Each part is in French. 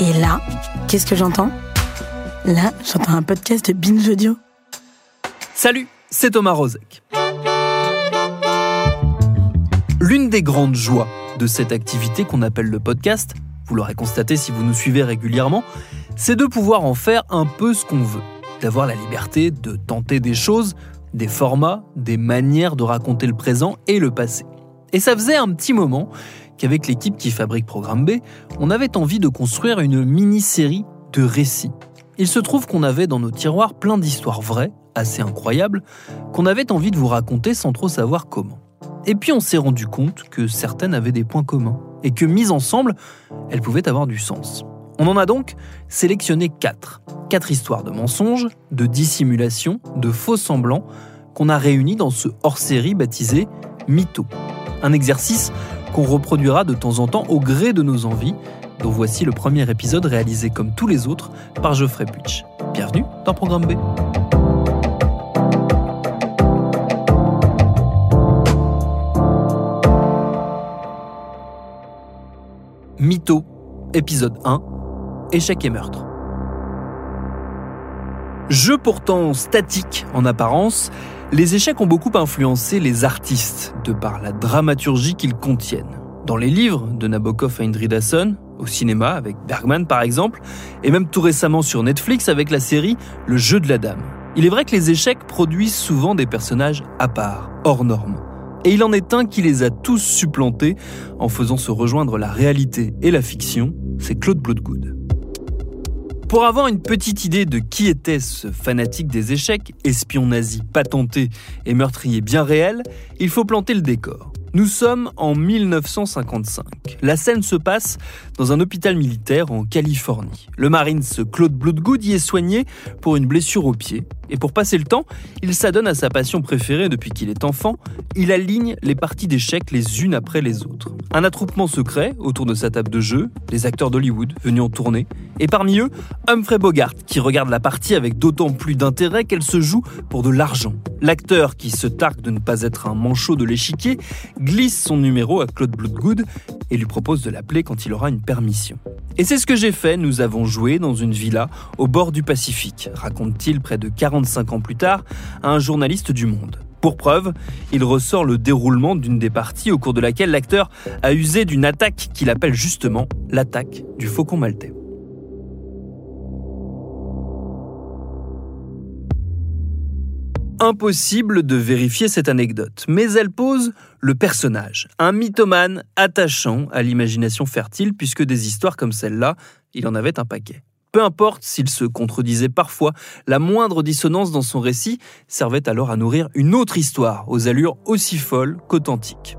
Et là, qu'est-ce que j'entends? Là, j'entends un podcast de Binge Audio. Salut, c'est Thomas Rozek. L'une des grandes joies de cette activité qu'on appelle le podcast, vous l'aurez constaté si vous nous suivez régulièrement, c'est de pouvoir en faire un peu ce qu'on veut, d'avoir la liberté de tenter des choses, des formats, des manières de raconter le présent et le passé. Et ça faisait un petit moment qu'avec l'équipe qui fabrique Programme B, on avait envie de construire une mini-série de récits. Il se trouve qu'on avait dans nos tiroirs plein d'histoires vraies, assez incroyables, qu'on avait envie de vous raconter sans trop savoir comment. Et puis on s'est rendu compte que certaines avaient des points communs, et que mises ensemble, elles pouvaient avoir du sens. On en a donc sélectionné quatre. Quatre histoires de mensonges, de dissimulation, de faux semblants, qu'on a réunis dans ce hors-série baptisé Mytho. Un exercice qu'on reproduira de temps en temps au gré de nos envies, dont voici le premier épisode réalisé comme tous les autres par Geoffrey Puitch. Bienvenue dans Programme B. Mytho, épisode 1, Échec et meurtre. Jeu pourtant statique en apparence, les échecs ont beaucoup influencé les artistes, de par la dramaturgie qu'ils contiennent. Dans les livres de Nabokov et Indridason, au cinéma avec Bergman par exemple, et même tout récemment sur Netflix avec la série Le jeu de la dame. Il est vrai que les échecs produisent souvent des personnages à part, hors normes. Et il en est un qui les a tous supplantés en faisant se rejoindre la réalité et la fiction, c'est Claude Bloodgood. Pour avoir une petite idée de qui était ce fanatique des échecs, espion nazi patenté et meurtrier bien réel, il faut planter le décor. Nous sommes en 1955. La scène se passe dans un hôpital militaire en Californie. Le Marines Claude Bloodgood y est soigné pour une blessure au pied. Et pour passer le temps, il s'adonne à sa passion préférée depuis qu'il est enfant. Il aligne les parties d'échecs les unes après les autres. Un attroupement secret autour de sa table de jeu, les acteurs d'Hollywood venus en tournée. Et parmi eux, Humphrey Bogart, qui regarde la partie avec d'autant plus d'intérêt qu'elle se joue pour de l'argent. L'acteur, qui se targue de ne pas être un manchot de l'échiquier, glisse son numéro à Claude Bloodgood et lui propose de l'appeler quand il aura une permission. Et c'est ce que j'ai fait, nous avons joué dans une villa au bord du Pacifique, raconte-t-il près de 45 ans plus tard à un journaliste du Monde. Pour preuve, il ressort le déroulement d'une des parties au cours de laquelle l'acteur a usé d'une attaque qu'il appelle justement l'attaque du faucon maltais. Impossible de vérifier cette anecdote, mais elle pose le personnage, un mythomane attachant à l'imagination fertile, puisque des histoires comme celle-là, il en avait un paquet. Peu importe s'il se contredisait parfois, la moindre dissonance dans son récit servait alors à nourrir une autre histoire, aux allures aussi folles qu'authentiques.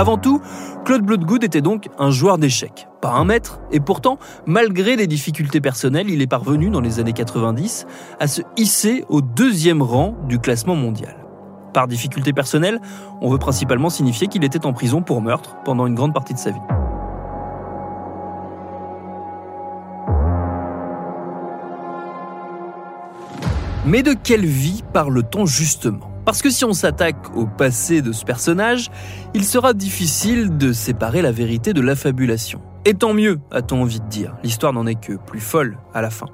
Avant tout, Claude Bloodgood était donc un joueur d'échecs, pas un maître, et pourtant, malgré les difficultés personnelles, il est parvenu dans les années 90 à se hisser au deuxième rang du classement mondial. Par difficulté personnelle, on veut principalement signifier qu'il était en prison pour meurtre pendant une grande partie de sa vie. Mais de quelle vie parle-t-on justement? Parce que si on s'attaque au passé de ce personnage, il sera difficile de séparer la vérité de l'affabulation. Et tant mieux, a-t-on envie de dire. L'histoire n'en est que plus folle à la fin.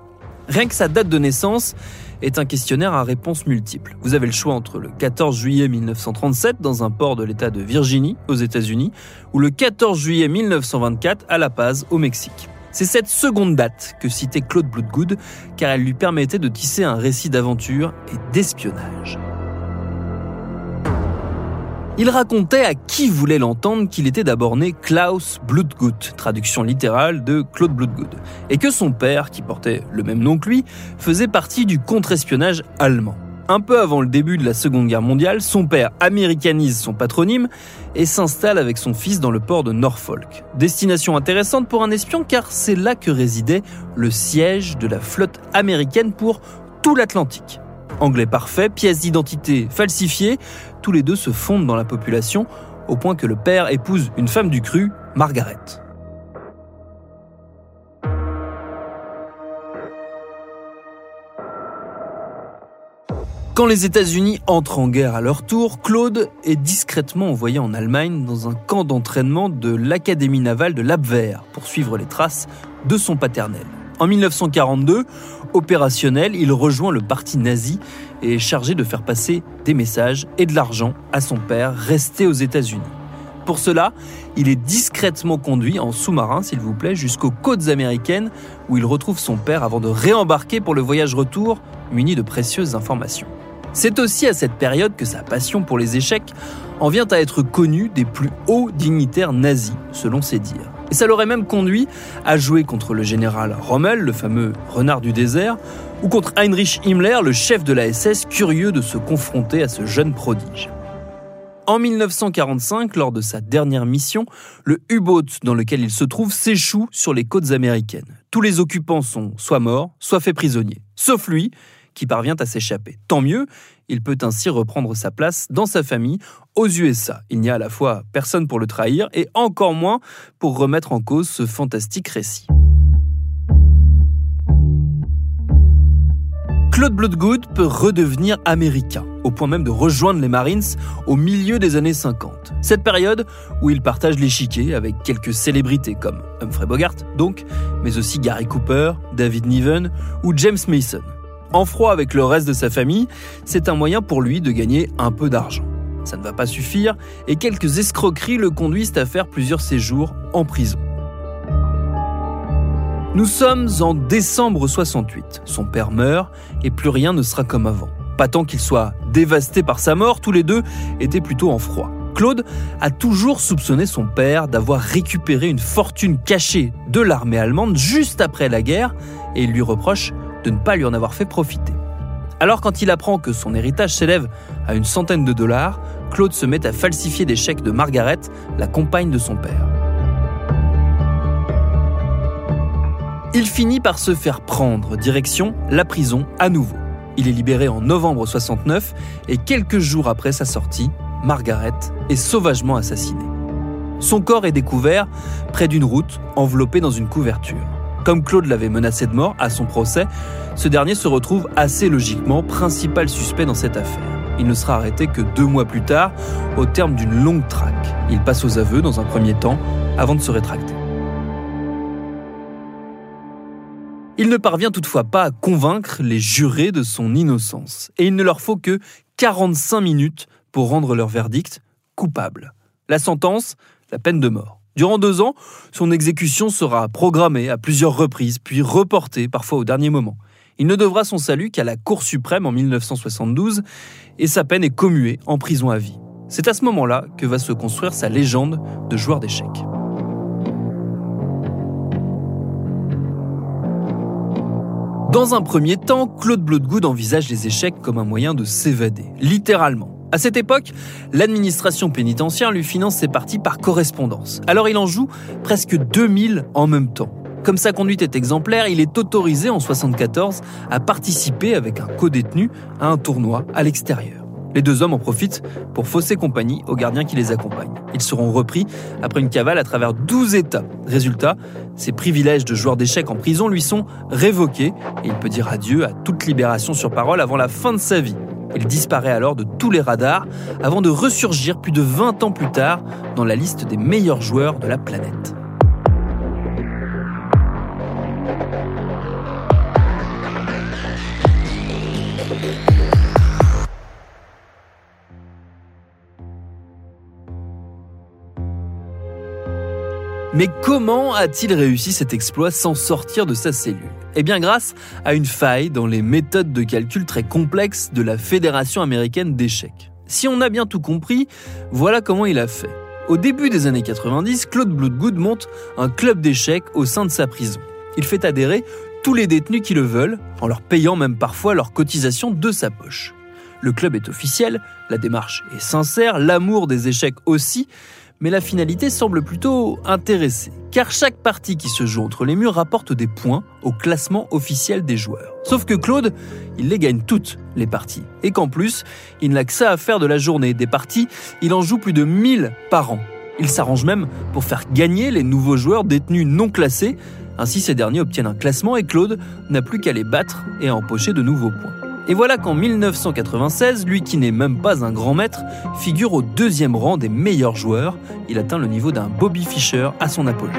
Rien que sa date de naissance est un questionnaire à réponse multiple. Vous avez le choix entre le 14 juillet 1937 dans un port de l'État de Virginie aux États-Unis ou le 14 juillet 1924 à La Paz au Mexique. C'est cette seconde date que citait Claude Bloodgood car elle lui permettait de tisser un récit d'aventure et d'espionnage. Il racontait à qui voulait l'entendre qu'il était d'abord né Klaus Blutgut, traduction littérale de Claude Blutgut, et que son père, qui portait le même nom que lui, faisait partie du contre-espionnage allemand. Un peu avant le début de la Seconde Guerre mondiale, son père américanise son patronyme et s'installe avec son fils dans le port de Norfolk. Destination intéressante pour un espion car c'est là que résidait le siège de la flotte américaine pour tout l'Atlantique. Anglais parfait, pièce d'identité falsifiée, tous les deux se fondent dans la population au point que le père épouse une femme du cru, Margaret. Quand les États-Unis entrent en guerre à leur tour, Claude est discrètement envoyé en Allemagne dans un camp d'entraînement de l'Académie navale de l'Abwehr pour suivre les traces de son paternel. En 1942, opérationnel, il rejoint le parti nazi et est chargé de faire passer des messages et de l'argent à son père resté aux États-Unis. Pour cela, il est discrètement conduit en sous-marin, s'il vous plaît, jusqu'aux côtes américaines où il retrouve son père avant de réembarquer pour le voyage retour muni de précieuses informations. C'est aussi à cette période que sa passion pour les échecs en vient à être connue des plus hauts dignitaires nazis, selon ses dires. Et ça l'aurait même conduit à jouer contre le général Rommel, le fameux renard du désert, ou contre Heinrich Himmler, le chef de la SS, curieux de se confronter à ce jeune prodige. En 1945, lors de sa dernière mission, le U-boat dans lequel il se trouve s'échoue sur les côtes américaines. Tous les occupants sont soit morts, soit faits prisonniers. Sauf lui, qui parvient à s'échapper. Tant mieux, il peut ainsi reprendre sa place dans sa famille aux USA. Il n'y a à la fois personne pour le trahir et encore moins pour remettre en cause ce fantastique récit. Claude Bloodgood peut redevenir américain, au point même de rejoindre les Marines au milieu des années 50. Cette période où il partage l'échiquier avec quelques célébrités comme Humphrey Bogart, donc, mais aussi Gary Cooper, David Niven ou James Mason. En froid avec le reste de sa famille, c'est un moyen pour lui de gagner un peu d'argent. Ça ne va pas suffire et quelques escroqueries le conduisent à faire plusieurs séjours en prison. Nous sommes en décembre 68. Son père meurt et plus rien ne sera comme avant. Pas tant qu'il soit dévasté par sa mort, tous les deux étaient plutôt en froid. Claude a toujours soupçonné son père d'avoir récupéré une fortune cachée de l'armée allemande juste après la guerre et il lui reproche de ne pas lui en avoir fait profiter. Alors quand il apprend que son héritage s'élève à une centaine de dollars, Claude se met à falsifier des chèques de Margaret, la compagne de son père. Il finit par se faire prendre, direction la prison à nouveau. Il est libéré en novembre 69 et quelques jours après sa sortie, Margaret est sauvagement assassinée. Son corps est découvert près d'une route enveloppée dans une couverture. Comme Claude l'avait menacé de mort à son procès, ce dernier se retrouve assez logiquement principal suspect dans cette affaire. Il ne sera arrêté que deux mois plus tard, au terme d'une longue traque. Il passe aux aveux dans un premier temps, avant de se rétracter. Il ne parvient toutefois pas à convaincre les jurés de son innocence, et il ne leur faut que 45 minutes pour rendre leur verdict coupable. La sentence, la peine de mort. Durant deux ans, son exécution sera programmée à plusieurs reprises, puis reportée parfois au dernier moment. Il ne devra son salut qu'à la Cour suprême en 1972 et sa peine est commuée en prison à vie. C'est à ce moment-là que va se construire sa légende de joueur d'échecs. Dans un premier temps, Claude Bloodgood envisage les échecs comme un moyen de s'évader, littéralement. À cette époque, l'administration pénitentiaire lui finance ses parties par correspondance. Alors il en joue presque 2000 en même temps. Comme sa conduite est exemplaire, il est autorisé en 74 à participer avec un co-détenu à un tournoi à l'extérieur. Les deux hommes en profitent pour fausser compagnie aux gardiens qui les accompagnent. Ils seront repris après une cavale à travers 12 États. Résultat, ses privilèges de joueur d'échecs en prison lui sont révoqués et il peut dire adieu à toute libération sur parole avant la fin de sa vie. Il disparaît alors de tous les radars avant de ressurgir plus de 20 ans plus tard dans la liste des meilleurs joueurs de la planète. Mais comment a-t-il réussi cet exploit sans sortir de sa cellule? Eh bien grâce à une faille dans les méthodes de calcul très complexes de la Fédération américaine d'échecs. Si on a bien tout compris, voilà comment il a fait. Au début des années 90, Claude Bloodgood monte un club d'échecs au sein de sa prison. Il fait adhérer tous les détenus qui le veulent, en leur payant même parfois leur cotisation de sa poche. Le club est officiel, la démarche est sincère, l'amour des échecs aussi, mais la finalité semble plutôt intéressée, car chaque partie qui se joue entre les murs rapporte des points au classement officiel des joueurs. Sauf que Claude, il les gagne toutes, les parties, et qu'en plus, il n'a que ça à faire de la journée. Des parties, il en joue plus de 1000 par an. Il s'arrange même pour faire gagner les nouveaux joueurs détenus non classés, ainsi ces derniers obtiennent un classement et Claude n'a plus qu'à les battre et à empocher de nouveaux points. Et voilà qu'en 1996, lui qui n'est même pas un grand maître, figure au deuxième rang des meilleurs joueurs. Il atteint le niveau d'un Bobby Fischer à son Apollo.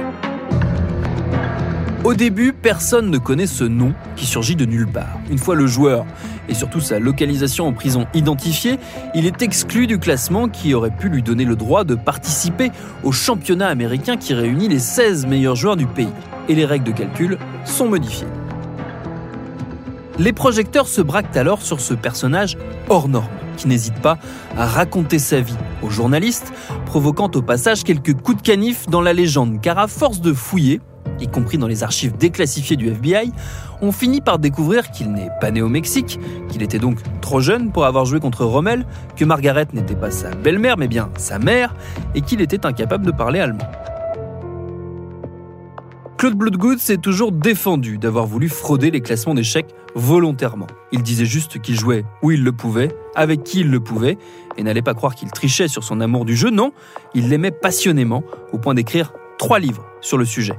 Au début, personne ne connaît ce nom qui surgit de nulle part. Une fois le joueur et surtout sa localisation en prison identifiée, il est exclu du classement qui aurait pu lui donner le droit de participer au championnat américain qui réunit les 16 meilleurs joueurs du pays. Et les règles de calcul sont modifiées. Les projecteurs se braquent alors sur ce personnage hors norme, qui n'hésite pas à raconter sa vie aux journalistes, provoquant au passage quelques coups de canif dans la légende, car à force de fouiller, y compris dans les archives déclassifiées du FBI, on finit par découvrir qu'il n'est pas né au Mexique, qu'il était donc trop jeune pour avoir joué contre Rommel, que Margaret n'était pas sa belle-mère mais bien sa mère, et qu'il était incapable de parler allemand. Claude Bloodgood s'est toujours défendu d'avoir voulu frauder les classements d'échecs volontairement. Il disait juste qu'il jouait où il le pouvait, avec qui il le pouvait, et n'allait pas croire qu'il trichait sur son amour du jeu, non, il l'aimait passionnément, au point d'écrire trois livres sur le sujet.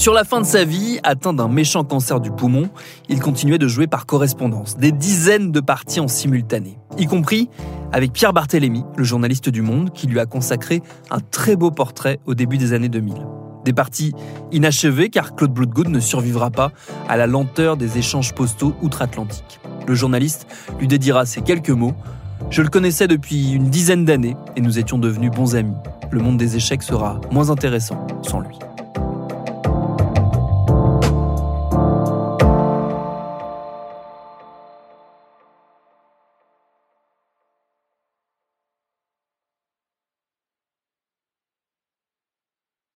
Sur la fin de sa vie, atteint d'un méchant cancer du poumon, il continuait de jouer par correspondance, des dizaines de parties en simultané, y compris avec Pierre Barthélémy, le journaliste du Monde, qui lui a consacré un très beau portrait au début des années 2000. Des parties inachevées car Claude Bloodgood ne survivra pas à la lenteur des échanges postaux outre-Atlantique. Le journaliste lui dédiera ces quelques mots. Je le connaissais depuis une dizaine d'années et nous étions devenus bons amis. Le monde des échecs sera moins intéressant sans lui.